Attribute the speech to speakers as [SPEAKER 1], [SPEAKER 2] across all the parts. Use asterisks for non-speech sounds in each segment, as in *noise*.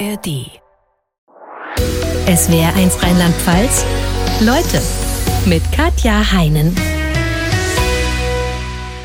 [SPEAKER 1] ARD. Es wäre eins Rheinland-Pfalz. Leute mit Katja Heinen.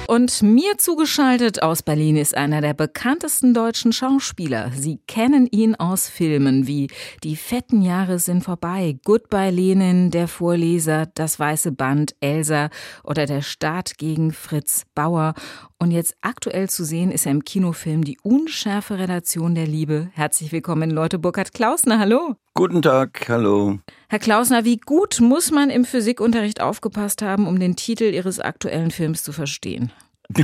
[SPEAKER 2] Und mir zugeschaltet aus Berlin ist einer der bekanntesten deutschen Schauspieler. Sie kennen ihn aus Filmen wie Die fetten Jahre sind vorbei, Goodbye Lenin, Der Vorleser, Das weiße Band, Elsa oder Der Staat gegen Fritz Bauer. Und jetzt aktuell zu sehen ist er im Kinofilm Die unschärfe Relation der Liebe. Herzlich willkommen, Leute Burkhard Klausner. Hallo.
[SPEAKER 3] Guten Tag, hallo.
[SPEAKER 2] Herr Klausner, wie gut muss man im Physikunterricht aufgepasst haben, um den Titel Ihres aktuellen Films zu verstehen? *laughs*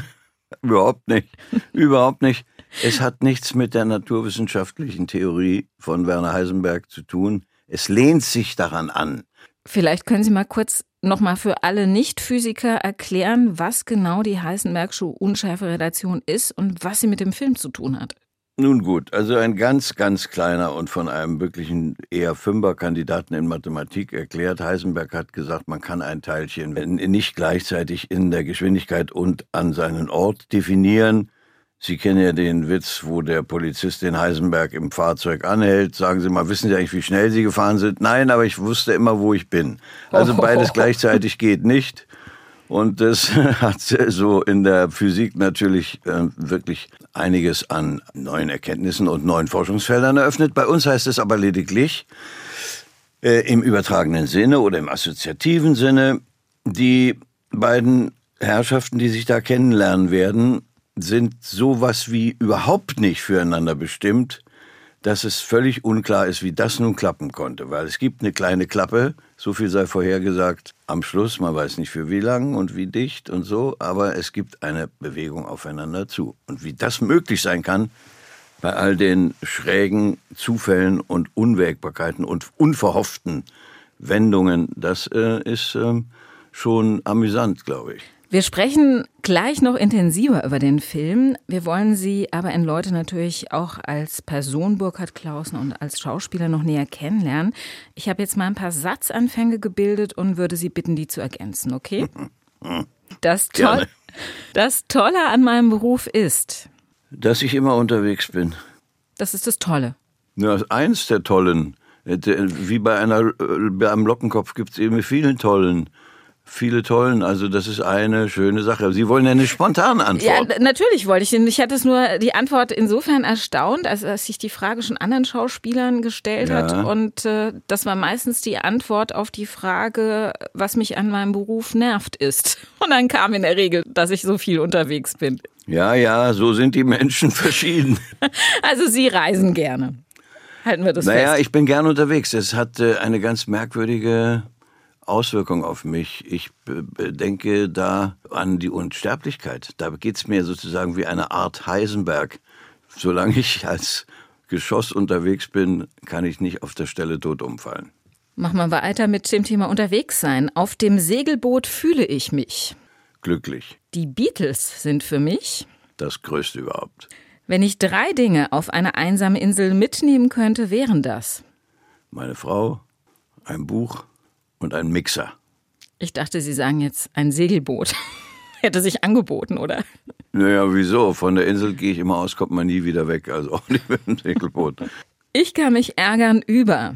[SPEAKER 3] Überhaupt nicht. Überhaupt nicht. Es hat nichts mit der naturwissenschaftlichen Theorie von Werner Heisenberg zu tun. Es lehnt sich daran an.
[SPEAKER 2] Vielleicht können Sie mal kurz nochmal für alle Nicht-Physiker erklären, was genau die Heisenbergsche Unschärferelation ist und was sie mit dem Film zu tun hat.
[SPEAKER 3] Nun gut, also ein ganz, ganz kleiner und von einem wirklichen eher Fünfer-Kandidaten in Mathematik erklärt. Heisenberg hat gesagt, man kann ein Teilchen nicht gleichzeitig in der Geschwindigkeit und an seinen Ort definieren. Sie kennen ja den Witz, wo der Polizist den Heisenberg im Fahrzeug anhält. Sagen Sie mal, wissen Sie eigentlich, wie schnell Sie gefahren sind? Nein, aber ich wusste immer, wo ich bin. Also beides gleichzeitig geht nicht. Und das *laughs* hat so in der Physik natürlich äh, wirklich einiges an neuen Erkenntnissen und neuen Forschungsfeldern eröffnet. Bei uns heißt es aber lediglich äh, im übertragenen Sinne oder im assoziativen Sinne, die beiden Herrschaften, die sich da kennenlernen werden, sind sowas wie überhaupt nicht füreinander bestimmt, dass es völlig unklar ist, wie das nun klappen konnte. Weil es gibt eine kleine Klappe, so viel sei vorhergesagt, am Schluss, man weiß nicht für wie lang und wie dicht und so, aber es gibt eine Bewegung aufeinander zu. Und wie das möglich sein kann, bei all den schrägen Zufällen und Unwägbarkeiten und unverhofften Wendungen, das äh, ist äh, schon amüsant, glaube ich.
[SPEAKER 2] Wir sprechen gleich noch intensiver über den Film. Wir wollen Sie aber in Leute natürlich auch als Person Burkhard Klausen und als Schauspieler noch näher kennenlernen. Ich habe jetzt mal ein paar Satzanfänge gebildet und würde Sie bitten, die zu ergänzen, okay? *laughs* Das, Toll das Tolle an meinem Beruf ist,
[SPEAKER 3] dass ich immer unterwegs bin.
[SPEAKER 2] Das ist das Tolle.
[SPEAKER 3] Ja, eins der Tollen. Äh, wie bei einer, äh, bei einem Lockenkopf gibt es eben vielen Tollen viele tollen. Also das ist eine schöne Sache. Sie wollen ja eine spontane Antwort.
[SPEAKER 2] Ja, natürlich wollte ich. Ich hatte es nur die Antwort insofern erstaunt, als dass sich die Frage schon anderen Schauspielern gestellt ja. hat. Und äh, das war meistens die Antwort auf die Frage, was mich an meinem Beruf nervt ist. *laughs* Und dann kam in der Regel, dass ich so viel unterwegs bin.
[SPEAKER 3] Ja, ja, so sind die Menschen *laughs* verschieden.
[SPEAKER 2] Also Sie reisen gerne. Halten wir das
[SPEAKER 3] naja,
[SPEAKER 2] fest.
[SPEAKER 3] Naja, ich bin gern unterwegs. Es hat äh, eine ganz merkwürdige Auswirkung auf mich. Ich denke da an die Unsterblichkeit. Da geht's mir sozusagen wie eine Art Heisenberg. Solange ich als Geschoss unterwegs bin, kann ich nicht auf der Stelle tot umfallen.
[SPEAKER 2] Machen wir weiter mit dem Thema unterwegs sein. Auf dem Segelboot fühle ich mich.
[SPEAKER 3] Glücklich.
[SPEAKER 2] Die Beatles sind für mich.
[SPEAKER 3] Das Größte überhaupt.
[SPEAKER 2] Wenn ich drei Dinge auf eine einsame Insel mitnehmen könnte, wären das?
[SPEAKER 3] Meine Frau, ein Buch, und ein Mixer.
[SPEAKER 2] Ich dachte, Sie sagen jetzt ein Segelboot. *laughs* Hätte sich angeboten, oder?
[SPEAKER 3] Naja, wieso? Von der Insel gehe ich immer aus, kommt man nie wieder weg. Also auch nicht mit dem Segelboot.
[SPEAKER 2] Ich kann mich ärgern über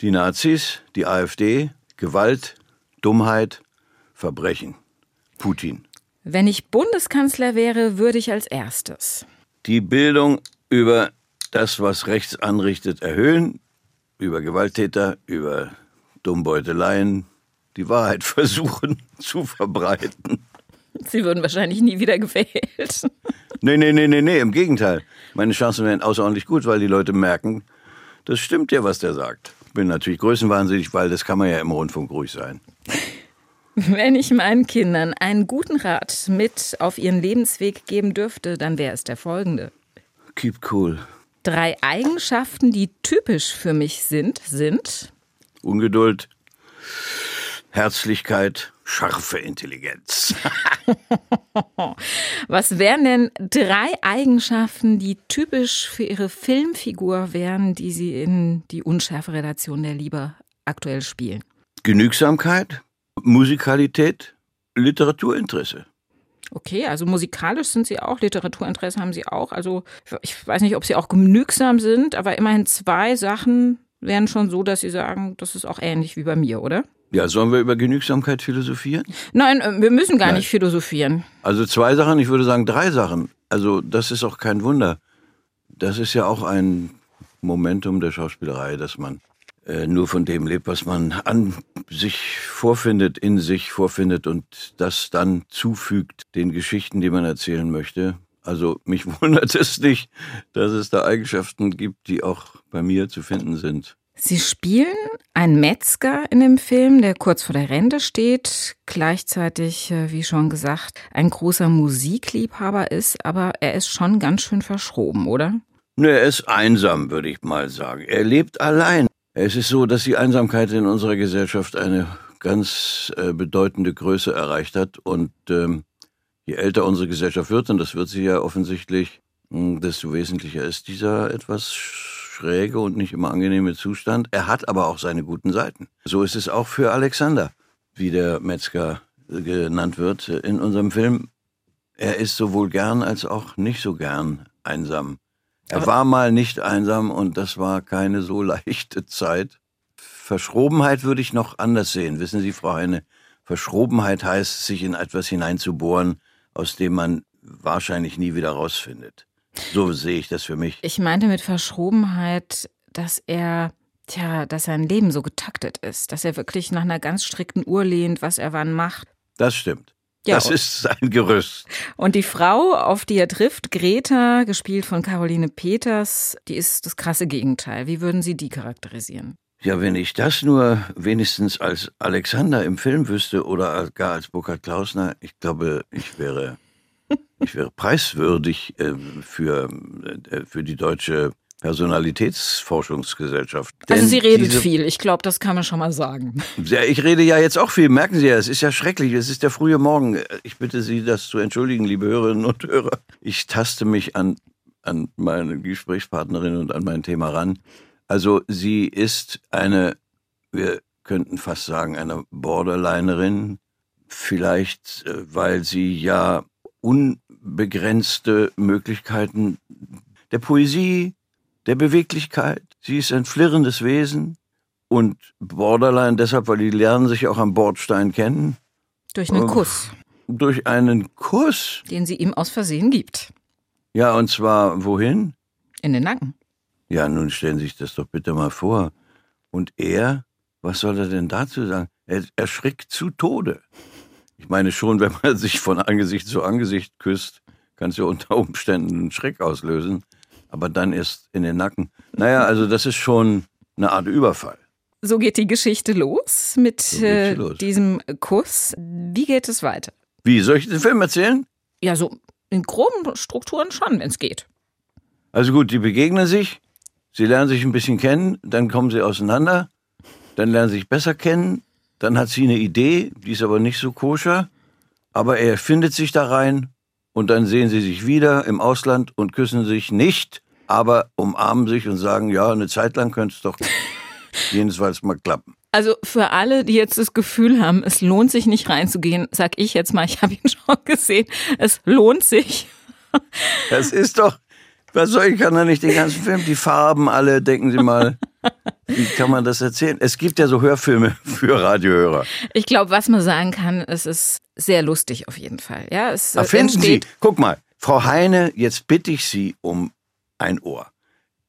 [SPEAKER 3] die Nazis, die AfD, Gewalt, Dummheit, Verbrechen. Putin.
[SPEAKER 2] Wenn ich Bundeskanzler wäre, würde ich als erstes
[SPEAKER 3] die Bildung über das, was rechts anrichtet, erhöhen, über Gewalttäter, über Dummbeuteleien die Wahrheit *laughs* versuchen zu verbreiten.
[SPEAKER 2] Sie würden wahrscheinlich nie wieder gewählt.
[SPEAKER 3] Nee, nee, nee, nee, nee, im Gegenteil. Meine Chancen wären außerordentlich gut, weil die Leute merken, das stimmt ja, was der sagt. Bin natürlich größenwahnsinnig, weil das kann man ja im Rundfunk ruhig sein.
[SPEAKER 2] Wenn ich meinen Kindern einen guten Rat mit auf ihren Lebensweg geben dürfte, dann wäre es der folgende.
[SPEAKER 3] Keep cool.
[SPEAKER 2] Drei Eigenschaften, die typisch für mich sind, sind
[SPEAKER 3] Ungeduld, Herzlichkeit, scharfe Intelligenz. *laughs*
[SPEAKER 2] Was wären denn drei Eigenschaften, die typisch für Ihre Filmfigur wären, die Sie in die unschärfe Relation der Liebe aktuell spielen?
[SPEAKER 3] Genügsamkeit, Musikalität, Literaturinteresse.
[SPEAKER 2] Okay, also musikalisch sind Sie auch, Literaturinteresse haben Sie auch. Also ich weiß nicht, ob Sie auch genügsam sind, aber immerhin zwei Sachen wären schon so, dass Sie sagen, das ist auch ähnlich wie bei mir, oder?
[SPEAKER 3] Ja, sollen wir über Genügsamkeit philosophieren?
[SPEAKER 2] Nein, äh, wir müssen gar Nein. nicht philosophieren.
[SPEAKER 3] Also zwei Sachen, ich würde sagen drei Sachen. Also das ist auch kein Wunder. Das ist ja auch ein Momentum der Schauspielerei, dass man äh, nur von dem lebt, was man an sich vorfindet, in sich vorfindet und das dann zufügt den Geschichten, die man erzählen möchte. Also mich *laughs* wundert es nicht, dass es da Eigenschaften gibt, die auch bei mir zu finden sind.
[SPEAKER 2] Sie spielen einen Metzger in dem Film, der kurz vor der Rente steht, gleichzeitig, äh, wie schon gesagt, ein großer Musikliebhaber ist, aber er ist schon ganz schön verschroben, oder?
[SPEAKER 3] Ne, er ist einsam, würde ich mal sagen. Er lebt allein. Es ist so, dass die Einsamkeit in unserer Gesellschaft eine ganz äh, bedeutende Größe erreicht hat und ähm, je älter unsere Gesellschaft wird, und das wird sie ja offensichtlich, hm, desto wesentlicher ist dieser etwas schräge und nicht immer angenehme Zustand. Er hat aber auch seine guten Seiten. So ist es auch für Alexander, wie der Metzger genannt wird in unserem Film. Er ist sowohl gern als auch nicht so gern einsam. Er war mal nicht einsam und das war keine so leichte Zeit. Verschrobenheit würde ich noch anders sehen. Wissen Sie, Frau Heine, Verschrobenheit heißt, sich in etwas hineinzubohren, aus dem man wahrscheinlich nie wieder rausfindet. So sehe ich das für mich.
[SPEAKER 2] Ich meinte mit Verschrobenheit, dass er, tja, dass sein Leben so getaktet ist, dass er wirklich nach einer ganz strikten Uhr lehnt, was er wann macht.
[SPEAKER 3] Das stimmt. Ja, das ist sein Gerüst.
[SPEAKER 2] Und die Frau, auf die er trifft, Greta, gespielt von Caroline Peters, die ist das krasse Gegenteil. Wie würden Sie die charakterisieren?
[SPEAKER 3] Ja, wenn ich das nur wenigstens als Alexander im Film wüsste oder gar als Burkhard Klausner, ich glaube, ich wäre, *laughs* ich wäre preiswürdig äh, für, äh, für die deutsche Personalitätsforschungsgesellschaft.
[SPEAKER 2] Also sie redet viel, ich glaube, das kann man schon mal sagen.
[SPEAKER 3] Ja, ich rede ja jetzt auch viel, merken Sie ja, es ist ja schrecklich, es ist der frühe Morgen. Ich bitte Sie, das zu entschuldigen, liebe Hörerinnen und Hörer. Ich taste mich an, an meine Gesprächspartnerin und an mein Thema ran. Also sie ist eine, wir könnten fast sagen, eine Borderlinerin, vielleicht äh, weil sie ja unbegrenzte Möglichkeiten der Poesie, der Beweglichkeit. Sie ist ein flirrendes Wesen und Borderline deshalb, weil die lernen sich auch am Bordstein kennen.
[SPEAKER 2] Durch einen Kuss.
[SPEAKER 3] Durch einen Kuss.
[SPEAKER 2] Den sie ihm aus Versehen gibt.
[SPEAKER 3] Ja, und zwar wohin?
[SPEAKER 2] In den Nacken.
[SPEAKER 3] Ja, nun stellen Sie sich das doch bitte mal vor. Und er, was soll er denn dazu sagen? Er erschrickt zu Tode. Ich meine schon, wenn man *laughs* sich von Angesicht zu Angesicht küsst, kann es ja unter Umständen einen Schreck auslösen aber dann erst in den Nacken. Naja, also das ist schon eine Art Überfall.
[SPEAKER 2] So geht die Geschichte los mit so äh, los. diesem Kuss. Wie geht es weiter?
[SPEAKER 3] Wie, soll ich den Film erzählen?
[SPEAKER 2] Ja, so in groben Strukturen schon, wenn es geht.
[SPEAKER 3] Also gut, die begegnen sich, sie lernen sich ein bisschen kennen, dann kommen sie auseinander, dann lernen sie sich besser kennen, dann hat sie eine Idee, die ist aber nicht so koscher, aber er findet sich da rein und dann sehen sie sich wieder im Ausland und küssen sich nicht, aber umarmen sich und sagen, ja, eine Zeit lang könnte es doch *laughs* jedenfalls mal klappen.
[SPEAKER 2] Also für alle, die jetzt das Gefühl haben, es lohnt sich nicht reinzugehen, sag ich jetzt mal, ich habe ihn *laughs* schon gesehen, es lohnt sich.
[SPEAKER 3] Das ist doch, was soll ich, kann da nicht den ganzen Film, die Farben alle, denken Sie mal. Wie kann man das erzählen? Es gibt ja so Hörfilme *laughs* für Radiohörer.
[SPEAKER 2] Ich glaube, was man sagen kann, es ist sehr lustig auf jeden Fall. Ja, es
[SPEAKER 3] Erfinden Sie, guck mal, Frau Heine, jetzt bitte ich Sie um ein Ohr.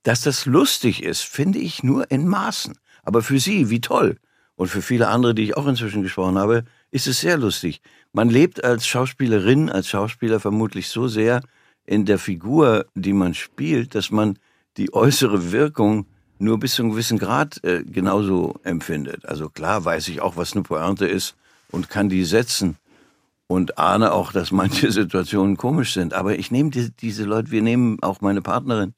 [SPEAKER 3] Dass das lustig ist, finde ich nur in Maßen. Aber für Sie, wie toll. Und für viele andere, die ich auch inzwischen gesprochen habe, ist es sehr lustig. Man lebt als Schauspielerin, als Schauspieler vermutlich so sehr in der Figur, die man spielt, dass man die äußere Wirkung nur bis zu einem gewissen Grad äh, genauso empfindet. Also klar weiß ich auch, was eine Pointe ist und kann die setzen und ahne auch, dass manche *laughs* Situationen komisch sind. Aber ich nehme die, diese Leute, wir nehmen auch meine Partnerin,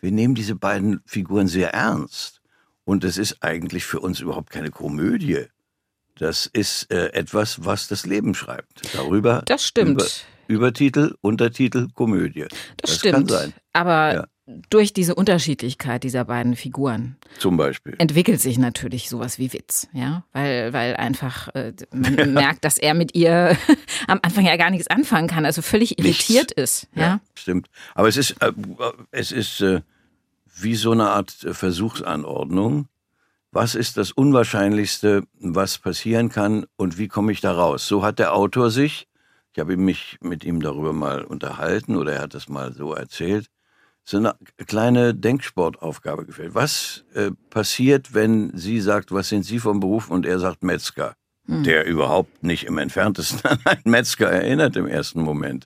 [SPEAKER 3] wir nehmen diese beiden Figuren sehr ernst. Und es ist eigentlich für uns überhaupt keine Komödie. Das ist äh, etwas, was das Leben schreibt. Darüber.
[SPEAKER 2] Das stimmt.
[SPEAKER 3] Über, Übertitel, Untertitel, Komödie.
[SPEAKER 2] Das, das stimmt. Aber ja. durch diese Unterschiedlichkeit dieser beiden Figuren.
[SPEAKER 3] Zum Beispiel.
[SPEAKER 2] Entwickelt sich natürlich sowas wie Witz, ja, weil, weil einfach äh, man *laughs* ja. merkt, dass er mit ihr *laughs* am Anfang ja gar nichts anfangen kann, also völlig irritiert nichts. ist. Ja? ja?
[SPEAKER 3] stimmt. Aber es ist, äh, es ist äh, wie so eine Art Versuchsanordnung. Was ist das Unwahrscheinlichste, was passieren kann und wie komme ich da raus? So hat der Autor sich, ich habe mich mit ihm darüber mal unterhalten oder er hat es mal so erzählt, so eine kleine Denksportaufgabe gefällt. Was äh, passiert, wenn sie sagt, was sind Sie vom Beruf und er sagt Metzger, hm. der überhaupt nicht im entferntesten an einen Metzger erinnert im ersten Moment.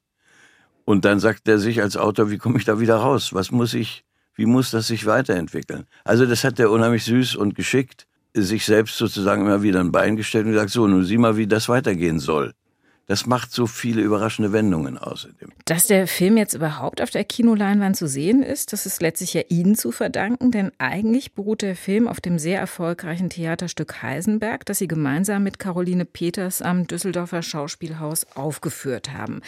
[SPEAKER 3] Und dann sagt er sich als Autor, wie komme ich da wieder raus? Was muss ich, wie muss das sich weiterentwickeln? Also das hat er unheimlich süß und geschickt sich selbst sozusagen immer wieder ein Bein gestellt und gesagt, so, nun sieh mal, wie das weitergehen soll. Das macht so viele überraschende Wendungen außerdem.
[SPEAKER 2] Dass der Film jetzt überhaupt auf der Kinoleinwand zu sehen ist, das ist letztlich ja Ihnen zu verdanken, denn eigentlich beruht der Film auf dem sehr erfolgreichen Theaterstück Heisenberg, das Sie gemeinsam mit Caroline Peters am Düsseldorfer Schauspielhaus aufgeführt haben.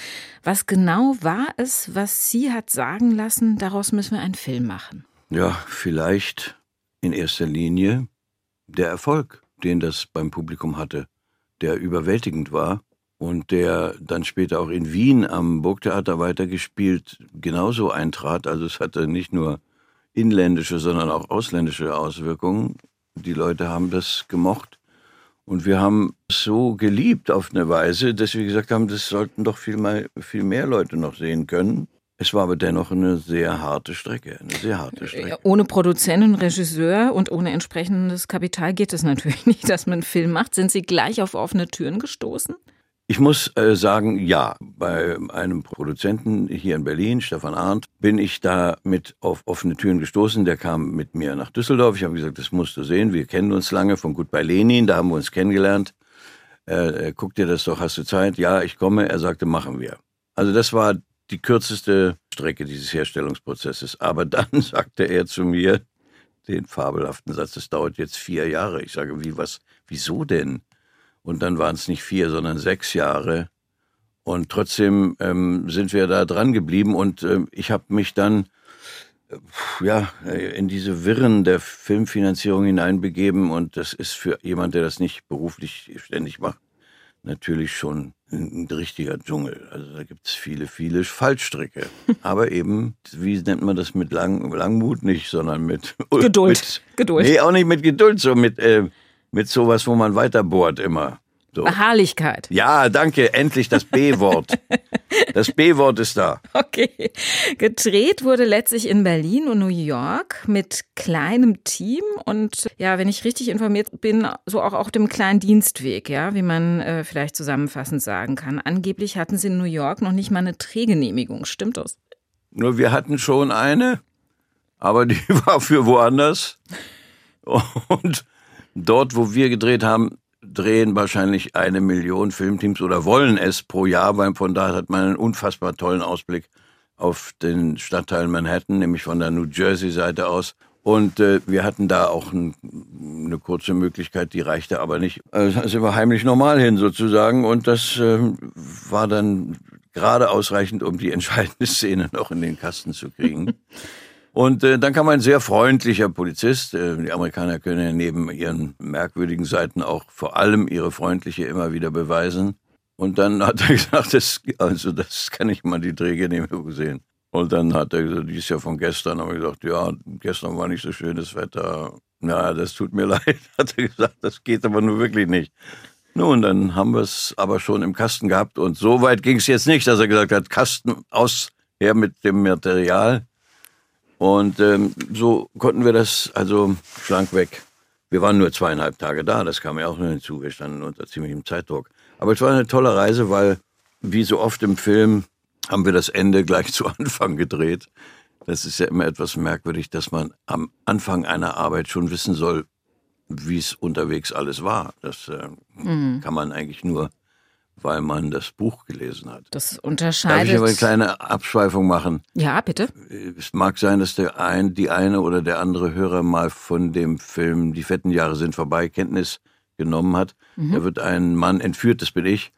[SPEAKER 2] Was genau war es, was Sie hat sagen lassen, daraus müssen wir einen Film machen?
[SPEAKER 3] Ja, vielleicht in erster Linie der Erfolg, den das beim Publikum hatte, der überwältigend war und der dann später auch in Wien am Burgtheater weitergespielt genauso eintrat. Also es hatte nicht nur inländische, sondern auch ausländische Auswirkungen. Die Leute haben das gemocht. Und wir haben es so geliebt auf eine Weise, dass wir gesagt haben, das sollten doch viel, mal, viel mehr Leute noch sehen können. Es war aber dennoch eine sehr harte Strecke, eine sehr harte Strecke.
[SPEAKER 2] Ohne Produzenten, Regisseur und ohne entsprechendes Kapital geht es natürlich *laughs* nicht, dass man einen Film macht. Sind Sie gleich auf offene Türen gestoßen?
[SPEAKER 3] Ich muss äh, sagen, ja, bei einem Produzenten hier in Berlin, Stefan Arndt, bin ich da mit auf offene Türen gestoßen. Der kam mit mir nach Düsseldorf. Ich habe gesagt, das musst du sehen. Wir kennen uns lange von Gut bei Lenin, da haben wir uns kennengelernt. Äh, guck dir das doch, hast du Zeit? Ja, ich komme. Er sagte, machen wir. Also das war die kürzeste Strecke dieses Herstellungsprozesses. Aber dann *laughs* sagte er zu mir den fabelhaften Satz, es dauert jetzt vier Jahre. Ich sage, wie, was, wieso denn? Und dann waren es nicht vier, sondern sechs Jahre. Und trotzdem ähm, sind wir da dran geblieben. Und äh, ich habe mich dann äh, ja in diese Wirren der Filmfinanzierung hineinbegeben. Und das ist für jemand, der das nicht beruflich ständig macht, natürlich schon ein richtiger Dschungel. Also da gibt es viele, viele Fallstricke. *laughs* Aber eben, wie nennt man das mit Lang, Langmut nicht, sondern mit
[SPEAKER 2] Geduld. *laughs*
[SPEAKER 3] Mit,
[SPEAKER 2] Geduld.
[SPEAKER 3] Nee, auch nicht mit Geduld, so mit äh, mit sowas, wo man weiterbohrt immer. So.
[SPEAKER 2] Beharrlichkeit.
[SPEAKER 3] Ja, danke. Endlich das B-Wort. *laughs* das B-Wort ist da.
[SPEAKER 2] Okay. Gedreht wurde letztlich in Berlin und New York mit kleinem Team und ja, wenn ich richtig informiert bin, so auch auf dem kleinen Dienstweg, ja, wie man äh, vielleicht zusammenfassend sagen kann. Angeblich hatten sie in New York noch nicht mal eine Drehgenehmigung. Stimmt das?
[SPEAKER 3] Nur wir hatten schon eine, aber die *laughs* war für woanders. Und Dort, wo wir gedreht haben, drehen wahrscheinlich eine Million Filmteams oder wollen es pro Jahr, weil von da hat man einen unfassbar tollen Ausblick auf den Stadtteil Manhattan, nämlich von der New Jersey-Seite aus. Und äh, wir hatten da auch ein, eine kurze Möglichkeit, die reichte aber nicht. Also sind wir heimlich normal hin sozusagen. Und das äh, war dann gerade ausreichend, um die entscheidende Szene noch in den Kasten zu kriegen. *laughs* Und äh, dann kam ein sehr freundlicher Polizist. Äh, die Amerikaner können ja neben ihren merkwürdigen Seiten auch vor allem ihre freundliche immer wieder beweisen. Und dann hat er *laughs* gesagt, das, also das kann ich mal die Drehgenehmigung sehen. Und dann hat er gesagt, die ist ja von gestern. Aber ich gesagt, ja, gestern war nicht so schönes Wetter. Na, das tut mir *laughs* leid, hat er gesagt, das geht aber nur wirklich nicht. Nun, dann haben wir es aber schon im Kasten gehabt und so weit ging es jetzt nicht, dass er gesagt hat, Kasten aus, her mit dem Material. Und ähm, so konnten wir das also schlank weg. Wir waren nur zweieinhalb Tage da, das kam ja auch nur hinzu. Wir standen unter ziemlichem Zeitdruck. Aber es war eine tolle Reise, weil, wie so oft im Film, haben wir das Ende gleich *laughs* zu Anfang gedreht. Das ist ja immer etwas merkwürdig, dass man am Anfang einer Arbeit schon wissen soll, wie es unterwegs alles war. Das äh, mhm. kann man eigentlich nur weil man das Buch gelesen hat.
[SPEAKER 2] Das unterscheidet.
[SPEAKER 3] Darf ich aber eine kleine Abschweifung machen?
[SPEAKER 2] Ja, bitte.
[SPEAKER 3] Es mag sein, dass der ein, die eine oder der andere Hörer mal von dem Film Die fetten Jahre sind vorbei Kenntnis genommen hat. Mhm. Da wird ein Mann entführt, das bin ich,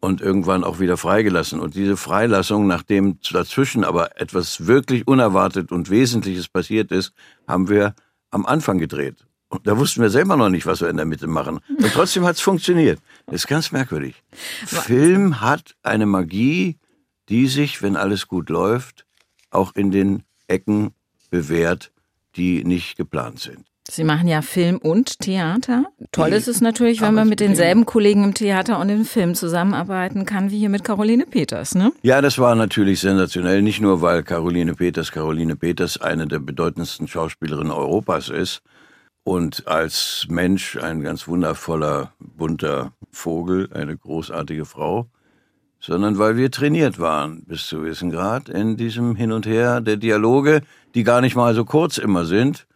[SPEAKER 3] und irgendwann auch wieder freigelassen. Und diese Freilassung, nachdem dazwischen aber etwas wirklich unerwartet und Wesentliches passiert ist, haben wir am Anfang gedreht. Und da wussten wir selber noch nicht, was wir in der Mitte machen. Und trotzdem hat es funktioniert. Das ist ganz merkwürdig. Film hat eine Magie, die sich, wenn alles gut läuft, auch in den Ecken bewährt, die nicht geplant sind.
[SPEAKER 2] Sie machen ja Film und Theater. Toll ist es natürlich, wenn man mit denselben Kollegen im Theater und im Film zusammenarbeiten kann, wie hier mit Caroline Peters, ne?
[SPEAKER 3] Ja, das war natürlich sensationell. Nicht nur, weil Caroline Peters, Caroline Peters eine der bedeutendsten Schauspielerinnen Europas ist und als Mensch ein ganz wundervoller, bunter Vogel, eine großartige Frau, sondern weil wir trainiert waren bis zu gewissen Grad in diesem Hin und Her der Dialoge, die gar nicht mal so kurz immer sind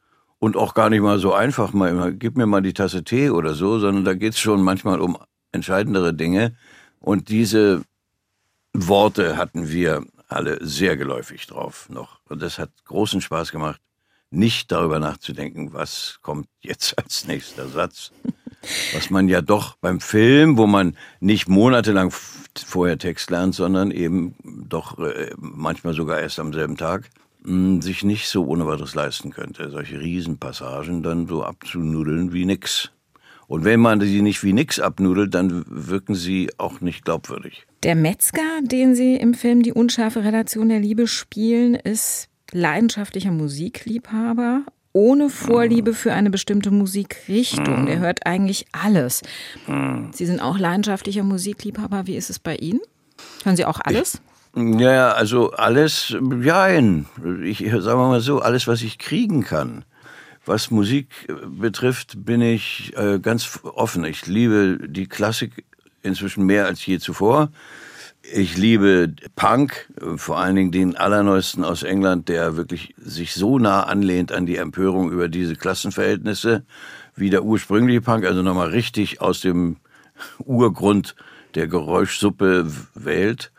[SPEAKER 3] und auch gar nicht mal so einfach mal immer, gib mir mal die Tasse Tee oder so, sondern da geht's schon manchmal um entscheidendere Dinge. Und diese Worte hatten wir alle sehr geläufig drauf noch. Und das hat großen Spaß gemacht, nicht darüber nachzudenken, was kommt jetzt *laughs* als nächster Satz. Was man ja doch beim Film, wo man nicht monatelang vorher Text lernt, sondern eben doch äh, manchmal sogar erst am selben Tag, sich nicht so ohne weiteres leisten könnte, solche Riesenpassagen dann so abzunudeln wie nix. Und wenn man sie nicht wie nix abnudelt, dann wirken sie auch nicht glaubwürdig.
[SPEAKER 2] Der Metzger, den Sie im Film Die unscharfe Relation der Liebe spielen, ist leidenschaftlicher Musikliebhaber ohne Vorliebe für eine bestimmte Musikrichtung. Der hört eigentlich alles. Sie sind auch leidenschaftlicher Musikliebhaber. Wie ist es bei Ihnen? Hören Sie auch alles?
[SPEAKER 3] Ich ja, also alles, jein. Ich sagen wir mal so, alles, was ich kriegen kann. Was Musik betrifft, bin ich äh, ganz offen. Ich liebe die Klassik inzwischen mehr als je zuvor. Ich liebe Punk, vor allen Dingen den allerneuesten aus England, der wirklich sich so nah anlehnt an die Empörung über diese Klassenverhältnisse wie der ursprüngliche Punk, also nochmal richtig aus dem Urgrund der Geräuschsuppe wählt.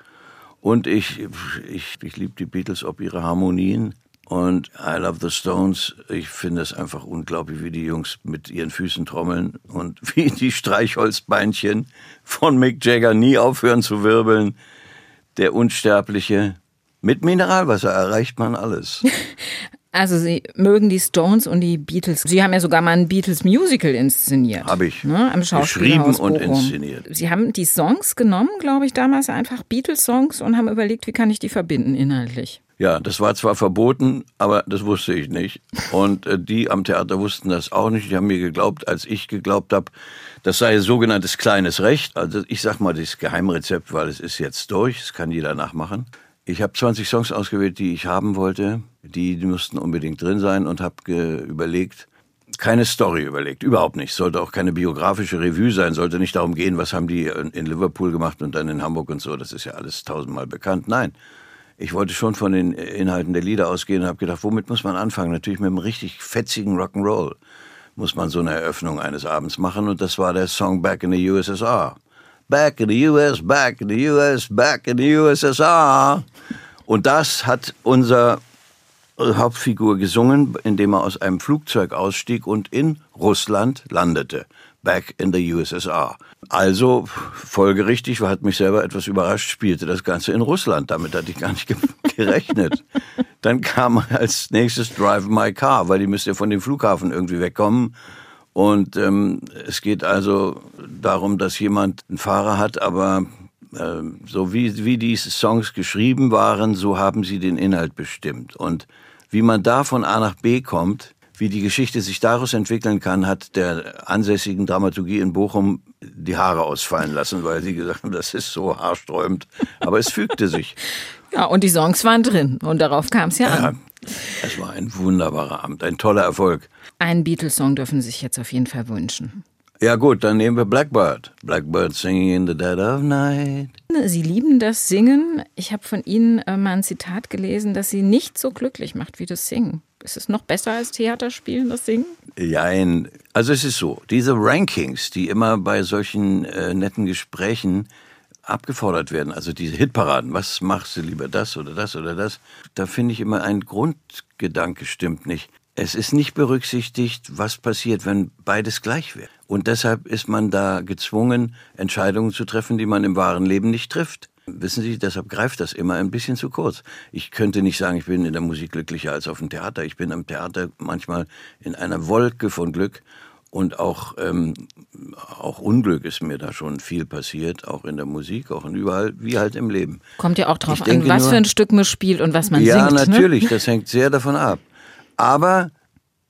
[SPEAKER 3] Und ich, ich, ich liebe die Beatles ob ihre Harmonien. Und I Love the Stones, ich finde es einfach unglaublich, wie die Jungs mit ihren Füßen trommeln und *laughs* wie die Streichholzbeinchen von Mick Jagger nie aufhören zu wirbeln. Der Unsterbliche. Mit Mineralwasser erreicht man alles. *laughs*
[SPEAKER 2] Also Sie mögen die Stones und die Beatles. Sie haben ja sogar mal ein Beatles Musical inszeniert.
[SPEAKER 3] Habe ich.
[SPEAKER 2] Ne, am
[SPEAKER 3] Geschrieben und inszeniert.
[SPEAKER 2] Sie haben die Songs genommen, glaube ich, damals einfach Beatles-Songs und haben überlegt, wie kann ich die verbinden inhaltlich.
[SPEAKER 3] Ja, das war zwar verboten, aber das wusste ich nicht. Und äh, die am Theater wussten das auch nicht. Die haben mir geglaubt, als ich geglaubt habe, das sei sogenanntes kleines Recht. Also ich sag mal das Geheimrezept, weil es ist jetzt durch, das kann jeder nachmachen. Ich habe 20 Songs ausgewählt, die ich haben wollte. Die, die mussten unbedingt drin sein und habe überlegt, keine Story überlegt, überhaupt nicht. Sollte auch keine biografische Revue sein, sollte nicht darum gehen, was haben die in Liverpool gemacht und dann in Hamburg und so. Das ist ja alles tausendmal bekannt. Nein, ich wollte schon von den Inhalten der Lieder ausgehen und habe gedacht, womit muss man anfangen? Natürlich mit einem richtig fetzigen Rock'n'Roll muss man so eine Eröffnung eines Abends machen und das war der Song Back in the USSR. Back in the US, back in the US, back in the USSR. Und das hat unser Hauptfigur gesungen, indem er aus einem Flugzeug ausstieg und in Russland landete. Back in the USSR. Also, folgerichtig, hat mich selber etwas überrascht, spielte das Ganze in Russland. Damit hatte ich gar nicht *laughs* gerechnet. Dann kam als nächstes Drive My Car, weil die müsste ja von dem Flughafen irgendwie wegkommen. Und ähm, es geht also darum, dass jemand einen Fahrer hat, aber äh, so wie, wie diese Songs geschrieben waren, so haben sie den Inhalt bestimmt. Und wie man da von A nach B kommt, wie die Geschichte sich daraus entwickeln kann, hat der ansässigen Dramaturgie in Bochum die Haare ausfallen lassen, weil sie gesagt haben, das ist so haarsträubend. Aber es fügte sich.
[SPEAKER 2] Ja, und die Songs waren drin und darauf kam es ja, ja an.
[SPEAKER 3] Es war ein wunderbarer Abend, ein toller Erfolg.
[SPEAKER 2] Einen Beatles-Song dürfen Sie sich jetzt auf jeden Fall wünschen.
[SPEAKER 3] Ja gut, dann nehmen wir Blackbird. Blackbird singing in the dead of night.
[SPEAKER 2] Sie lieben das Singen. Ich habe von Ihnen äh, mal ein Zitat gelesen, das Sie nicht so glücklich macht wie das Singen. Ist es noch besser als Theaterspielen, das Singen?
[SPEAKER 3] Nein, also es ist so, diese Rankings, die immer bei solchen äh, netten Gesprächen abgefordert werden, also diese Hitparaden, was machst du lieber das oder das oder das, da finde ich immer ein Grundgedanke stimmt nicht es ist nicht berücksichtigt, was passiert, wenn beides gleich wäre. Und deshalb ist man da gezwungen, Entscheidungen zu treffen, die man im wahren Leben nicht trifft. Wissen Sie, deshalb greift das immer ein bisschen zu kurz. Ich könnte nicht sagen, ich bin in der Musik glücklicher als auf dem Theater. Ich bin am Theater manchmal in einer Wolke von Glück und auch, ähm, auch Unglück ist mir da schon viel passiert, auch in der Musik, auch in überall, wie halt im Leben.
[SPEAKER 2] Kommt ja auch drauf an, was nur, für ein Stück man spielt und was man
[SPEAKER 3] ja,
[SPEAKER 2] singt.
[SPEAKER 3] Ja, ne? natürlich, ne? das hängt sehr davon ab. Aber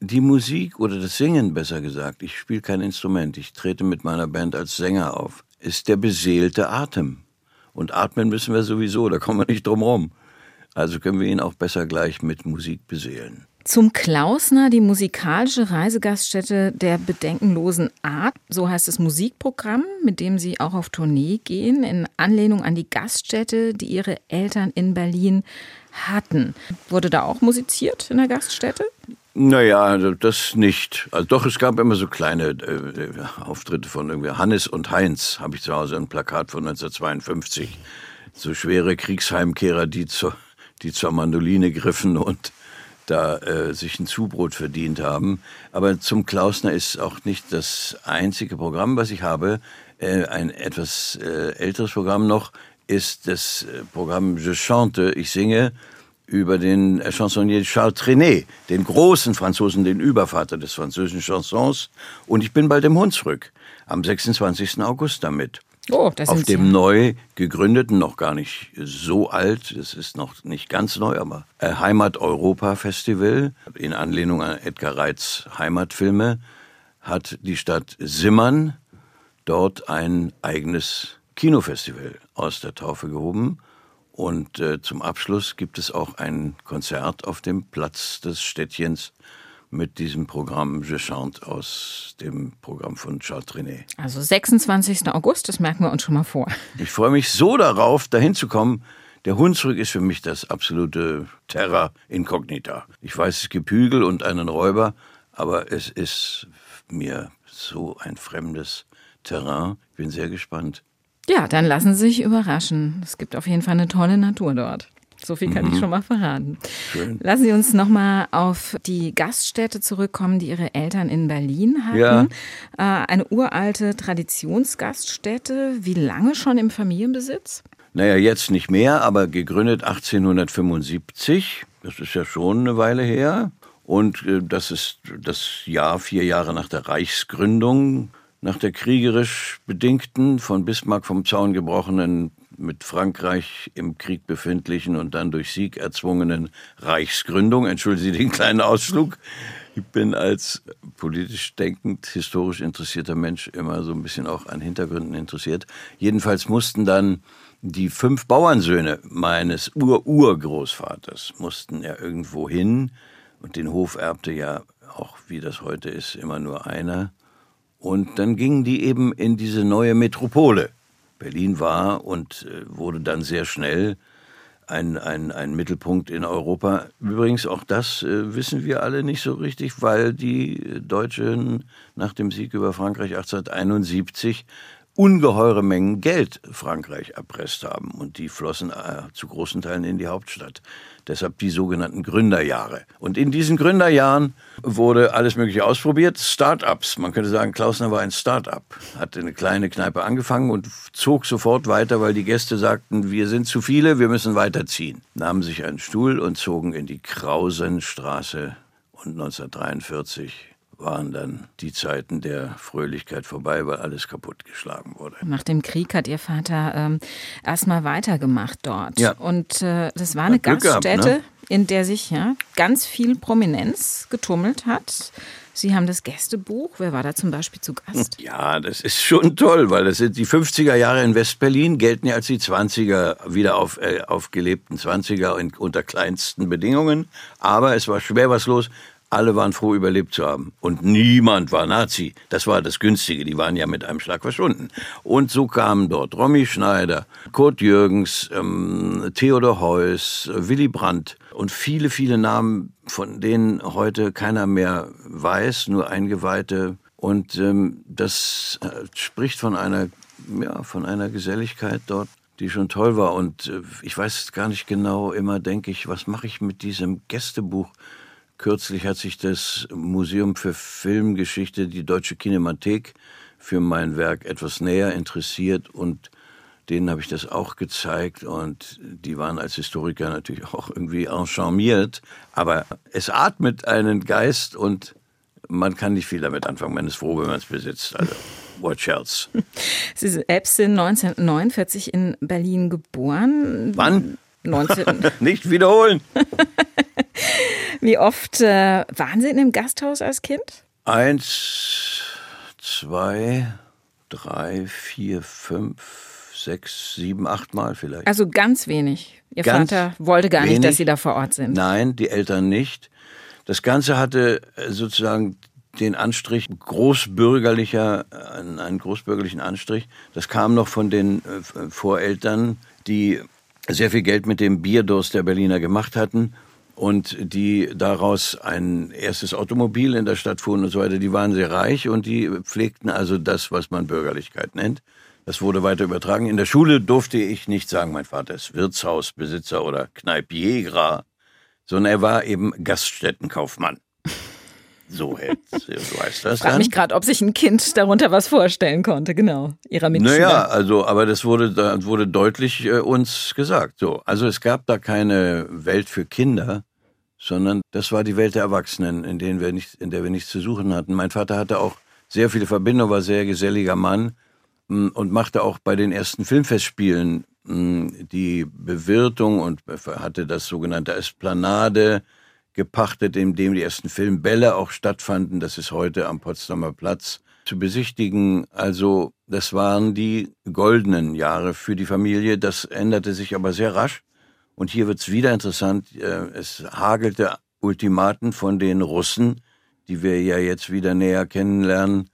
[SPEAKER 3] die Musik oder das Singen, besser gesagt, ich spiele kein Instrument, ich trete mit meiner Band als Sänger auf, ist der beseelte Atem. Und atmen müssen wir sowieso, da kommen wir nicht drum rum. Also können wir ihn auch besser gleich mit Musik beseelen.
[SPEAKER 2] Zum Klausner, die musikalische Reisegaststätte der bedenkenlosen Art, so heißt das Musikprogramm, mit dem Sie auch auf Tournee gehen, in Anlehnung an die Gaststätte, die Ihre Eltern in Berlin hatten. Wurde da auch musiziert in der Gaststätte?
[SPEAKER 3] Naja, das nicht. Also doch, es gab immer so kleine äh, Auftritte von irgendwie Hannes und Heinz, habe ich zu Hause ein Plakat von 1952. So schwere Kriegsheimkehrer, die zur, die zur Mandoline griffen und da äh, sich ein Zubrot verdient haben. Aber zum Klausner ist auch nicht das einzige Programm, was ich habe. Äh, ein etwas äh, älteres Programm noch ist das äh, Programm Je chante, ich singe über den Chansonnier Charles Trenet, den großen Franzosen, den Übervater des französischen Chansons. Und ich bin bald im Hunsrück am 26. August damit.
[SPEAKER 2] Oh, das
[SPEAKER 3] Auf dem neu gegründeten, noch gar nicht so alt, es ist noch nicht ganz neu, aber äh, Heimat Europa Festival in Anlehnung an Edgar Reitz Heimatfilme hat die Stadt Simmern dort ein eigenes Kinofestival aus der Taufe gehoben. Und äh, zum Abschluss gibt es auch ein Konzert auf dem Platz des Städtchens mit diesem Programm Je chante aus dem Programm von Charles Trenet.
[SPEAKER 2] Also 26. August, das merken wir uns schon mal vor.
[SPEAKER 3] Ich freue mich so darauf, dahin zu kommen. Der Hunsrück ist für mich das absolute Terra incognita. Ich weiß, es gibt Hügel und einen Räuber, aber es ist mir so ein fremdes Terrain. Ich bin sehr gespannt.
[SPEAKER 2] Ja, dann lassen Sie sich überraschen. Es gibt auf jeden Fall eine tolle Natur dort. So viel kann mhm. ich schon mal verraten. Schön. Lassen Sie uns nochmal auf die Gaststätte zurückkommen, die Ihre Eltern in Berlin hatten. Ja. Äh, eine uralte Traditionsgaststätte. Wie lange schon im Familienbesitz?
[SPEAKER 3] Naja, jetzt nicht mehr, aber gegründet 1875. Das ist ja schon eine Weile her. Und äh, das ist das Jahr, vier Jahre nach der Reichsgründung nach der kriegerisch bedingten, von Bismarck vom Zaun gebrochenen, mit Frankreich im Krieg befindlichen und dann durch Sieg erzwungenen Reichsgründung, entschuldigen Sie den kleinen Ausflug, ich bin als politisch denkend, historisch interessierter Mensch immer so ein bisschen auch an Hintergründen interessiert. Jedenfalls mussten dann die fünf Bauernsöhne meines Ur-Urgroßvaters mussten ja irgendwo hin und den Hof erbte ja auch, wie das heute ist, immer nur einer. Und dann gingen die eben in diese neue Metropole. Berlin war und äh, wurde dann sehr schnell ein, ein, ein Mittelpunkt in Europa. Übrigens, auch das äh, wissen wir alle nicht so richtig, weil die Deutschen nach dem Sieg über Frankreich 1871 ungeheure Mengen Geld Frankreich erpresst haben und die flossen äh, zu großen Teilen in die Hauptstadt. Deshalb die sogenannten Gründerjahre. Und in diesen Gründerjahren wurde alles Mögliche ausprobiert. Start-ups. Man könnte sagen, Klausner war ein Start-up. Hat eine kleine Kneipe angefangen und zog sofort weiter, weil die Gäste sagten, wir sind zu viele, wir müssen weiterziehen. Nahmen sich einen Stuhl und zogen in die Krausenstraße und 1943 waren dann die Zeiten der Fröhlichkeit vorbei, weil alles kaputtgeschlagen wurde.
[SPEAKER 2] Nach dem Krieg hat Ihr Vater ähm, erstmal weitergemacht dort. Ja. Und äh, das war eine hat Gaststätte, gehabt, ne? in der sich ja ganz viel Prominenz getummelt hat. Sie haben das Gästebuch. Wer war da zum Beispiel zu Gast?
[SPEAKER 3] Ja, das ist schon toll, weil das sind die 50er Jahre in Westberlin gelten ja als die 20er, wieder auf, äh, aufgelebten 20er in, unter kleinsten Bedingungen. Aber es war schwer was los. Alle waren froh, überlebt zu haben. Und niemand war Nazi. Das war das Günstige. Die waren ja mit einem Schlag verschwunden. Und so kamen dort Romy Schneider, Kurt Jürgens, ähm, Theodor Heuss, Willy Brandt und viele, viele Namen, von denen heute keiner mehr weiß, nur Eingeweihte. Und ähm, das äh, spricht von einer, ja, von einer Geselligkeit dort, die schon toll war. Und äh, ich weiß gar nicht genau, immer denke ich, was mache ich mit diesem Gästebuch? Kürzlich hat sich das Museum für Filmgeschichte, die Deutsche Kinemathek, für mein Werk etwas näher interessiert und denen habe ich das auch gezeigt und die waren als Historiker natürlich auch irgendwie encharmiert. Aber es atmet einen Geist und man kann nicht viel damit anfangen. Man ist froh, wenn man es besitzt. Also, watch else. *laughs*
[SPEAKER 2] Sie sind 1949 in Berlin geboren.
[SPEAKER 3] Wann?
[SPEAKER 2] 19. *laughs*
[SPEAKER 3] nicht wiederholen. *laughs*
[SPEAKER 2] Wie oft äh, waren Sie in dem Gasthaus als Kind?
[SPEAKER 3] Eins, zwei, drei, vier, fünf, sechs, sieben, acht Mal vielleicht.
[SPEAKER 2] Also ganz wenig. Ihr
[SPEAKER 3] Ganz
[SPEAKER 2] Vater wollte gar
[SPEAKER 3] wenig.
[SPEAKER 2] nicht, dass Sie da vor Ort sind.
[SPEAKER 3] Nein, die Eltern nicht. Das Ganze hatte äh, sozusagen den Anstrich großbürgerlicher, einen, einen großbürgerlichen Anstrich. Das kam noch von den äh, Voreltern, die sehr viel Geld mit dem Bierdurst der Berliner gemacht hatten und die daraus ein erstes Automobil in der Stadt fuhren und so weiter. Die waren sehr reich und die pflegten also das, was man Bürgerlichkeit nennt. Das wurde weiter übertragen. In der Schule durfte ich nicht sagen, mein Vater ist Wirtshausbesitzer oder Kneipier, sondern er war eben Gaststättenkaufmann. So, jetzt, so heißt das
[SPEAKER 2] Ich frage mich gerade, ob sich ein Kind darunter was vorstellen konnte, genau. Ihrer Mitschüler.
[SPEAKER 3] Naja, also, aber das wurde, da wurde deutlich äh, uns gesagt. So, also es gab da keine Welt für Kinder, sondern das war die Welt der Erwachsenen, in, denen wir nicht, in der wir nichts zu suchen hatten. Mein Vater hatte auch sehr viele Verbindungen, war sehr geselliger Mann mh, und machte auch bei den ersten Filmfestspielen mh, die Bewirtung und hatte das sogenannte Esplanade gepachtet, in dem die ersten Filmbälle auch stattfanden. Das ist heute am Potsdamer Platz zu besichtigen. Also das waren die goldenen Jahre für die Familie. Das änderte sich aber sehr rasch. Und hier wird's wieder interessant. Äh, Es hagelte Ultimaten von den Russen, die wir ja jetzt wieder näher kennenlernen.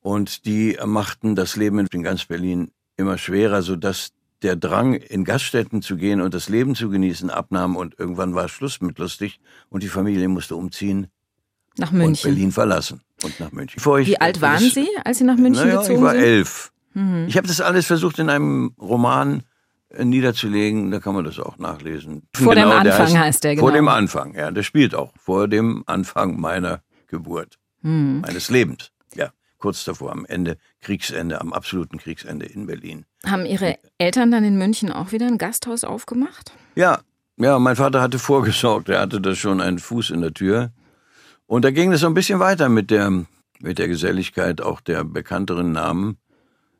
[SPEAKER 3] Und die machten das Leben in ganz Berlin immer schwerer, sodass der Drang, in Gaststätten zu gehen und das Leben zu genießen, abnahm. Und irgendwann war Schluss mit lustig. Und die Familie musste umziehen
[SPEAKER 2] Nach
[SPEAKER 3] und
[SPEAKER 2] München.
[SPEAKER 3] Berlin verlassen und nach München. Ich-
[SPEAKER 2] Wie alt waren
[SPEAKER 3] das-
[SPEAKER 2] Sie, als Sie nach München
[SPEAKER 3] naja,
[SPEAKER 2] gezogen
[SPEAKER 3] ich war
[SPEAKER 2] sind? Mhm.
[SPEAKER 3] elf. Ich habe das alles versucht in einem Roman äh, niederzulegen. Da kann man das auch nachlesen.
[SPEAKER 2] Vor dem
[SPEAKER 3] der
[SPEAKER 2] Anfang heißt der,
[SPEAKER 3] Vor
[SPEAKER 2] genau.
[SPEAKER 3] dem Anfang, ja. Der spielt auch vor dem Anfang meiner Geburt,
[SPEAKER 2] Hm.
[SPEAKER 3] meines Lebens. Ja, kurz davor, am Ende, Kriegsende, am absoluten Kriegsende in Berlin.
[SPEAKER 2] Haben Ihre Eltern dann in München auch wieder ein Gasthaus aufgemacht?
[SPEAKER 3] Ja, ja, mein Vater hatte vorgesorgt. Er hatte da schon einen Fuß in der Tür. Und da ging es so ein bisschen weiter mit der, mit der Geselligkeit auch der bekannteren Namen.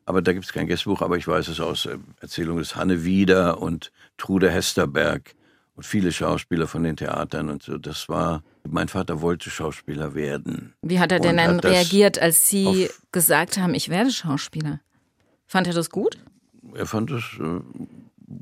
[SPEAKER 3] Aber da gibt es kein Gästebuch, aber ich weiß es aus äh, Erzählungen des Hanne Wieder und Trude Hesterberg und viele Schauspieler von den Theatern und so. Das war, mein Vater wollte Schauspieler werden.
[SPEAKER 2] Wie hat er denn dann reagiert, als Sie gesagt haben, ich werde Schauspieler? Fand er das gut?
[SPEAKER 3] Er fand es äh,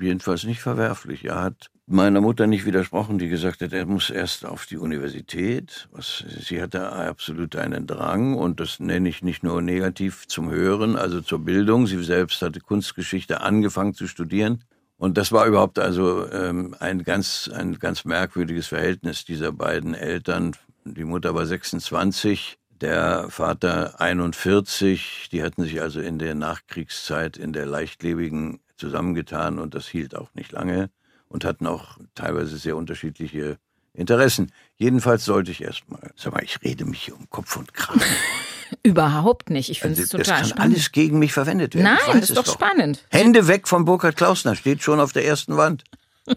[SPEAKER 3] jedenfalls nicht verwerflich. Er hat meiner Mutter nicht widersprochen, die gesagt hat, er muss erst auf die Universität. Was, sie hatte absolut einen Drang und das nenne ich nicht nur negativ zum Hören, also zur Bildung. Sie selbst hatte Kunstgeschichte angefangen zu studieren. Und das war überhaupt also ähm, ein ganz ein ganz merkwürdiges Verhältnis dieser beiden Eltern. Die Mutter war 26, der Vater 41. Die hatten sich also in der Nachkriegszeit in der leichtlebigen zusammengetan und das hielt auch nicht lange und hatten auch teilweise sehr unterschiedliche Interessen. Jedenfalls sollte ich erstmal, sag mal, ich rede mich hier um Kopf und Kragen. *laughs*
[SPEAKER 2] Überhaupt nicht. Ich finde
[SPEAKER 3] Also,
[SPEAKER 2] es
[SPEAKER 3] das
[SPEAKER 2] total
[SPEAKER 3] kann
[SPEAKER 2] spannend.
[SPEAKER 3] alles gegen mich verwendet werden.
[SPEAKER 2] Nein, das ist
[SPEAKER 3] es
[SPEAKER 2] doch spannend.
[SPEAKER 3] Hände weg von Burkhard Klausner, steht schon auf der ersten Wand. *laughs*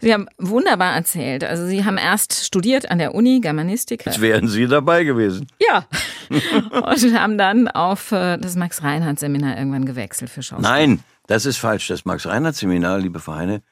[SPEAKER 2] Sie haben wunderbar erzählt. Also Sie haben erst studiert an der Uni Germanistik.
[SPEAKER 3] Jetzt wären Sie dabei gewesen.
[SPEAKER 2] Ja. *laughs* Und haben dann auf äh, das Max-Reinhardt-Seminar irgendwann gewechselt für Schauspiel.
[SPEAKER 3] Nein, das ist falsch. Das Max-Reinhardt-Seminar, liebe Vereine,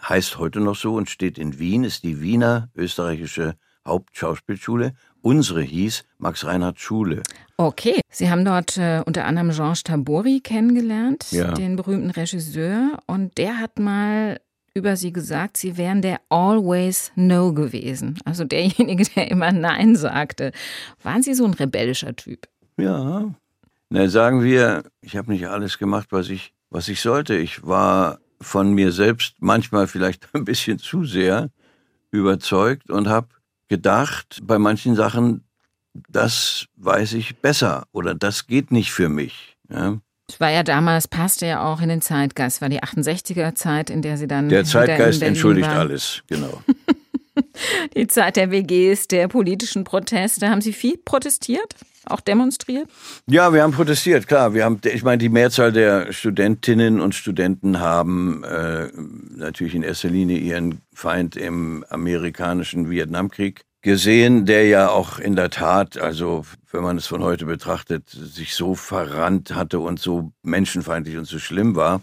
[SPEAKER 3] heißt heute noch so und steht in Wien, ist die Wiener österreichische Hauptschauspielschule. Unsere hieß Max-Reinhardt-Schule.
[SPEAKER 2] Okay. Sie haben dort äh, unter anderem Georges Tabori kennengelernt,
[SPEAKER 3] Ja.
[SPEAKER 2] den berühmten Regisseur. Und der hat mal über Sie gesagt, Sie wären der Always No gewesen. Also derjenige, der immer Nein sagte. Waren Sie so ein rebellischer Typ?
[SPEAKER 3] Ja. Na, sagen wir, ich habe nicht alles gemacht, was ich, was ich sollte. Ich war von mir selbst manchmal vielleicht *laughs* ein bisschen zu sehr überzeugt und habe gedacht, bei manchen Sachen, das weiß ich besser oder das geht nicht für mich. Ja?
[SPEAKER 2] Es war ja damals, passte ja auch in den Zeitgeist, war die 68er Zeit, in der Sie dann
[SPEAKER 3] Der Zeitgeist entschuldigt
[SPEAKER 2] waren.
[SPEAKER 3] alles, genau. *laughs*
[SPEAKER 2] Die Zeit der WGs, der politischen Proteste. Haben Sie viel protestiert? Auch demonstriert?
[SPEAKER 3] Ja, wir haben protestiert, klar. Wir haben, ich meine, die Mehrzahl der Studentinnen und Studenten haben äh, natürlich in erster Linie ihren Feind im amerikanischen Vietnamkrieg gesehen, der ja auch in der Tat, also wenn man es von heute betrachtet, sich so verrannt hatte und so menschenfeindlich und so schlimm war.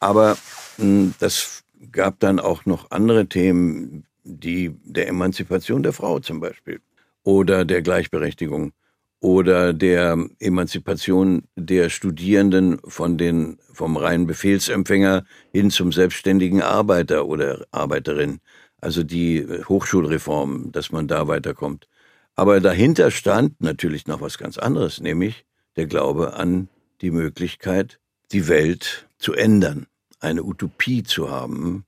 [SPEAKER 3] Aber mh, hm, das gab dann auch noch andere Themen, die der Emanzipation der Frau zum Beispiel oder der Gleichberechtigung oder der Emanzipation der Studierenden von den, vom reinen Befehlsempfänger hin zum selbstständigen Arbeiter oder Arbeiterin. Also die Hochschulreform, dass man da weiterkommt. Aber dahinter stand natürlich noch was ganz anderes, nämlich der Glaube an die Möglichkeit, die Welt zu ändern, eine Utopie zu haben,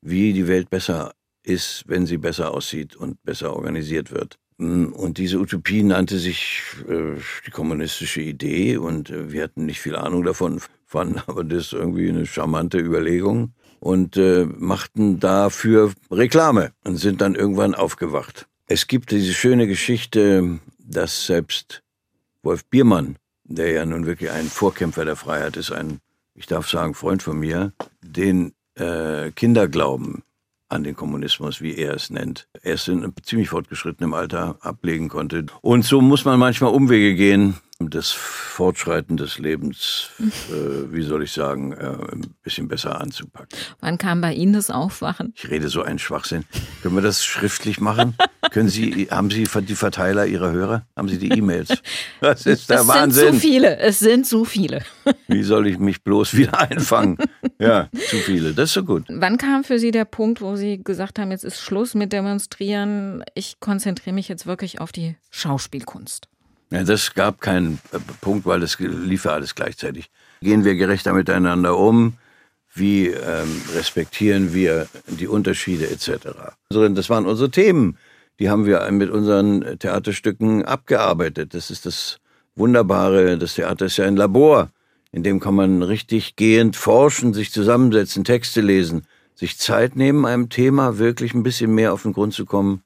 [SPEAKER 3] wie die Welt besser ist, wenn sie besser aussieht und besser organisiert wird. Mm, und diese Utopie nannte sich äh, die kommunistische Idee und äh, wir hatten nicht viel Ahnung davon, *laughs* fanden aber das irgendwie eine charmante Überlegung und äh, machten dafür Reklame und sind dann irgendwann aufgewacht. Es gibt diese schöne Geschichte, dass selbst Wolf Biermann, der ja nun wirklich ein Vorkämpfer der Freiheit ist, ein, ich darf sagen, Freund von mir, den äh, Kinderglauben an den Kommunismus, wie er es nennt, erst in ziemlich fortgeschrittenem Alter ablegen konnte. Und so muss man manchmal Umwege gehen, das Fortschreiten des Lebens, *laughs* äh, wie soll ich sagen, äh, ein bisschen besser anzupacken.
[SPEAKER 2] Wann kam bei Ihnen das Aufwachen?
[SPEAKER 3] Ich rede so einen Schwachsinn. Können wir das schriftlich machen? Können Sie, *laughs* haben Sie die Verteiler Ihrer Hörer? Haben Sie die E-Mails?
[SPEAKER 2] Das ist der es Wahnsinn. Es sind zu viele. Es sind zu viele. *laughs*
[SPEAKER 3] Wie soll ich mich bloß wieder einfangen? Ja, zu viele. Das ist so gut.
[SPEAKER 2] Wann kam für Sie der Punkt, wo Sie gesagt haben, jetzt ist Schluss mit Demonstrieren? Ich konzentriere mich jetzt wirklich auf die Schauspielkunst.
[SPEAKER 3] Ja, das gab keinen äh, Punkt, weil das lief ja alles gleichzeitig. Gehen wir gerechter miteinander um? Wie ähm, respektieren wir die Unterschiede etc.? Also, das waren unsere Themen. Die haben wir mit unseren Theaterstücken abgearbeitet. Das ist das Wunderbare. Das Theater ist ja ein Labor. In dem kann man richtig gehend forschen, sich zusammensetzen, Texte lesen, sich Zeit nehmen, einem Thema wirklich ein bisschen mehr auf den Grund zu kommen,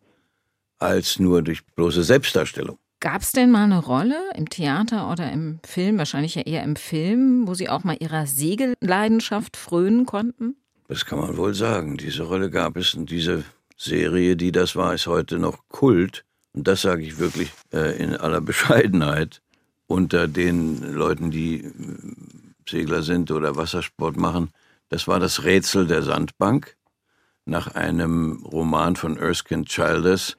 [SPEAKER 3] als nur durch bloße Selbstdarstellung.
[SPEAKER 2] Gab es denn mal eine Rolle im Theater oder im Film, wahrscheinlich ja eher im Film, wo Sie auch mal Ihrer Segelleidenschaft frönen konnten?
[SPEAKER 3] Das kann man wohl sagen. Diese Rolle gab es und diese Serie, die das war, ist heute noch Kult. Und das sage ich wirklich äh, in aller Bescheidenheit unter den Leuten, die äh, Segler sind oder Wassersport machen. Das war das Rätsel der Sandbank nach einem Roman von Erskine Childers,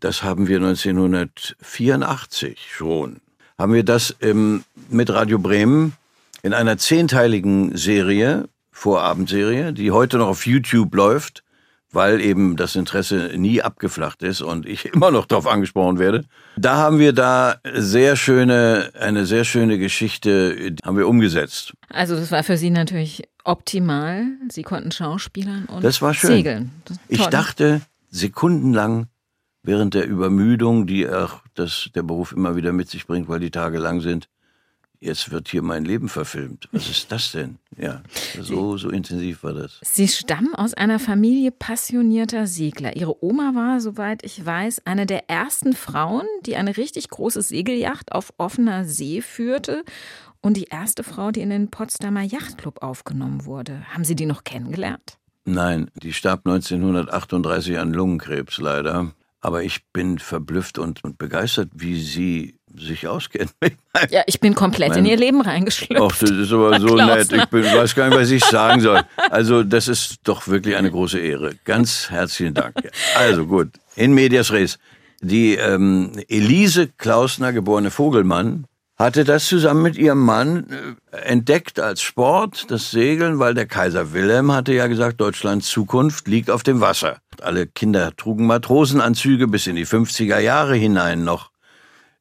[SPEAKER 3] das haben wir 1984 schon. Haben wir das ähm, mit Radio Bremen in einer zehnteiligen Serie, Vorabendserie, die heute noch auf YouTube läuft, weil eben das Interesse nie abgeflacht ist und ich *laughs* immer noch darauf angesprochen werde. Da haben wir da sehr schöne, eine sehr schöne Geschichte haben wir umgesetzt.
[SPEAKER 2] Also das war für Sie natürlich optimal. Sie konnten Schauspielern und
[SPEAKER 3] das war schön.
[SPEAKER 2] segeln.
[SPEAKER 3] Ich dachte sekundenlang, während der Übermüdung, die auch das, der Beruf immer wieder mit sich bringt, weil die Tage lang sind. Jetzt wird hier mein Leben verfilmt. Was ist das denn? Ja, so, so intensiv war das.
[SPEAKER 2] Sie stammen aus einer Familie passionierter Segler. Ihre Oma war, soweit ich weiß, eine der ersten Frauen, die eine richtig große Segelyacht auf offener See führte und die erste Frau, die in den Potsdamer Yachtclub aufgenommen wurde. Haben Sie die noch kennengelernt?
[SPEAKER 3] Nein, die starb 1938 an Lungenkrebs leider. Aber ich bin verblüfft und, und begeistert, wie Sie sich auskennen. *laughs*
[SPEAKER 2] ja, ich bin komplett mein, in Ihr Leben reingeschlüpft.
[SPEAKER 3] Ach, das ist aber *laughs* so nett. Ich bin, weiß gar nicht, was ich sagen soll. *laughs* Also, das ist doch wirklich eine große Ehre. Ganz herzlichen Dank. Also gut, in medias res. Die ähm, Elise Klausner, geborene Vogelmann, hatte das zusammen mit ihrem Mann äh, entdeckt als Sport, das Segeln, weil der Kaiser Wilhelm hatte ja gesagt, Deutschlands Zukunft liegt auf dem Wasser. Alle Kinder trugen Matrosenanzüge bis in die 50er Jahre hinein noch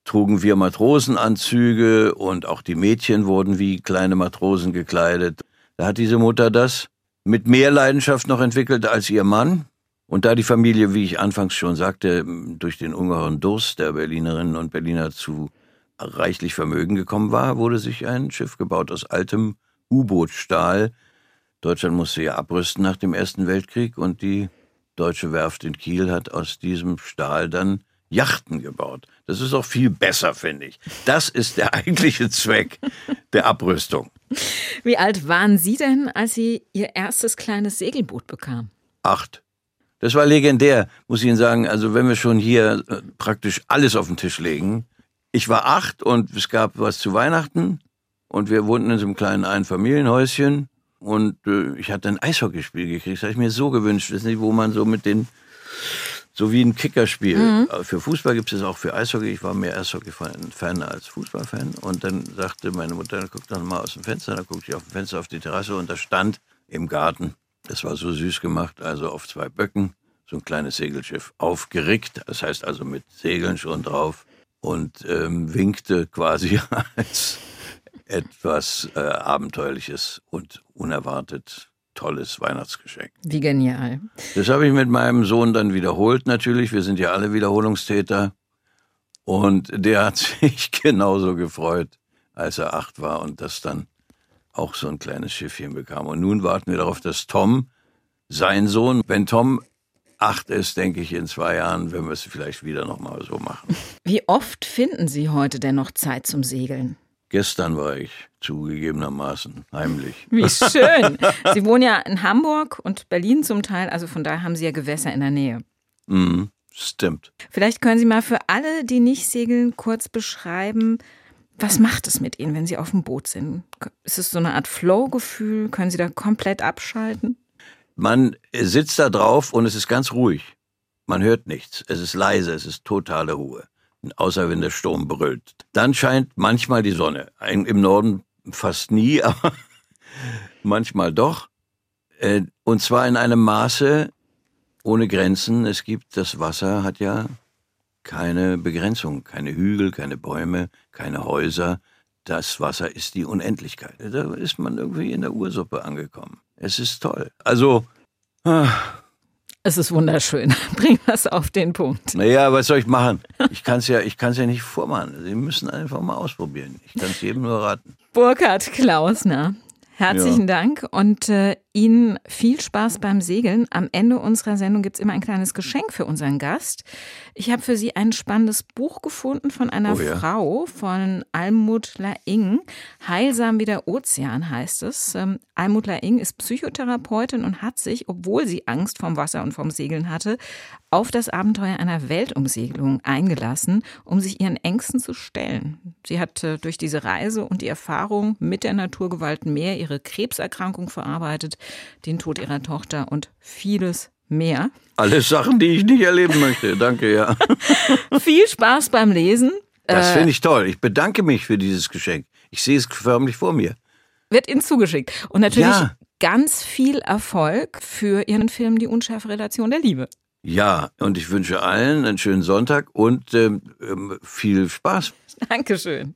[SPEAKER 3] trugen wir Matrosenanzüge und auch die Mädchen wurden wie kleine Matrosen gekleidet. Da hat diese Mutter das mit mehr Leidenschaft noch entwickelt als ihr Mann. Und da die Familie, wie ich anfangs schon sagte, durch den ungeheuren Durst der Berlinerinnen und Berliner zu reichlich Vermögen gekommen war, wurde sich ein Schiff gebaut aus altem U-Bootstahl. Deutschland musste ja abrüsten nach dem Ersten Weltkrieg und die deutsche Werft in Kiel hat aus diesem Stahl dann Yachten gebaut. Das ist auch viel besser, finde ich. Das ist der *laughs* eigentliche Zweck der Abrüstung.
[SPEAKER 2] Wie alt waren Sie denn, als Sie Ihr erstes kleines Segelboot bekamen?
[SPEAKER 3] Acht. Das war legendär, muss ich Ihnen sagen. Also wenn wir schon hier äh, praktisch alles auf den Tisch legen. Ich war acht und es gab was zu Weihnachten und wir wohnten in so einem kleinen Einfamilienhäuschen und äh, ich hatte ein Eishockeyspiel gekriegt. Das habe ich mir so gewünscht, das ist nicht, wo man so mit den so wie ein Kickerspiel. Mhm. Äh, für Fußball gibt es auch für Eishockey. Ich war mehr Eishockey-Fan als Fußballfan. Und dann sagte meine Mutter, guck doch mal aus dem Fenster. Da guckte ich auf dem Fenster auf die Terrasse und da stand im Garten, das war so süß gemacht, also auf zwei Böcken, so ein kleines Segelschiff aufgerickt. Das heißt also mit Segeln schon drauf und ähm, winkte quasi *laughs* als etwas äh, Abenteuerliches und unerwartet tolles Weihnachtsgeschenk.
[SPEAKER 2] Wie genial.
[SPEAKER 3] Das habe ich mit meinem Sohn dann wiederholt natürlich. Wir sind ja alle Wiederholungstäter. Und der hat *laughs* sich genauso gefreut, als er acht war und das dann auch so ein kleines Schiffchen bekam. Und nun warten wir darauf, dass Tom, sein Sohn, wenn Tom acht ist, denke ich, in zwei Jahren, wenn wir es vielleicht wieder nochmal so machen. *laughs*
[SPEAKER 2] Wie oft finden Sie heute denn noch Zeit zum Segeln?
[SPEAKER 3] Gestern war ich zugegebenermaßen heimlich.
[SPEAKER 2] Wie *laughs* schön. Sie wohnen ja in Hamburg und Berlin zum Teil, also von daher haben Sie ja Gewässer in der Nähe.
[SPEAKER 3] Mhm, stimmt.
[SPEAKER 2] Vielleicht können Sie mal für alle, die nicht segeln, kurz beschreiben, was macht es mit Ihnen, wenn Sie auf dem Boot sind? Ist es so eine Art Flow-Gefühl? Können Sie da komplett abschalten?
[SPEAKER 3] Man sitzt da drauf und es ist ganz ruhig. Man hört nichts. Es ist leise, es ist totale Ruhe außer wenn der Sturm brüllt. Dann scheint manchmal die Sonne. Im Norden fast nie, *laughs* aber manchmal doch. Äh, und zwar in einem Maße ohne Grenzen. Es gibt, das Wasser hat ja keine Begrenzung, keine Hügel, keine Bäume, keine Häuser. Das Wasser ist die Unendlichkeit. Da ist man irgendwie in der Ursuppe angekommen. Es ist toll. Also, ah,
[SPEAKER 2] es ist wunderschön. *laughs* Bring das auf den Punkt.
[SPEAKER 3] Naja, was soll ich machen? Ich kann es ja, ja nicht vormachen. Sie müssen einfach mal ausprobieren. Ich kann es jedem nur raten.
[SPEAKER 2] Burkhard Klausner. Herzlichen ja. Dank und äh, Ihnen viel Spaß beim Segeln. Am Ende unserer Sendung gibt es immer ein kleines Geschenk für unseren Gast. Ich habe für Sie ein spannendes Buch gefunden von einer oh ja. Frau, von Almut Laing. Heilsam wie der Ozean heißt es. Ähm, Almut Laing ist Psychotherapeutin und hat sich, obwohl sie Angst vom Wasser und vom Segeln hatte, auf das Abenteuer einer Weltumsegelung eingelassen, um sich ihren Ängsten zu stellen. Sie hat äh, durch diese Reise und die Erfahrung mit der Naturgewalt mehr ihre Krebserkrankung verarbeitet, den Tod ihrer Tochter und vieles mehr.
[SPEAKER 3] Alles Sachen, die ich nicht erleben möchte. Danke, ja. *laughs*
[SPEAKER 2] Viel Spaß beim Lesen.
[SPEAKER 3] Das finde ich toll. Ich bedanke mich für dieses Geschenk. Ich sehe es förmlich vor mir.
[SPEAKER 2] Wird Ihnen zugeschickt. Und natürlich ja. ganz viel Erfolg für Ihren Film Die unschärfe Relation der Liebe.
[SPEAKER 3] Ja, und ich wünsche allen einen schönen Sonntag und ähm, ähm viel Spaß. *laughs*
[SPEAKER 2] Dankeschön.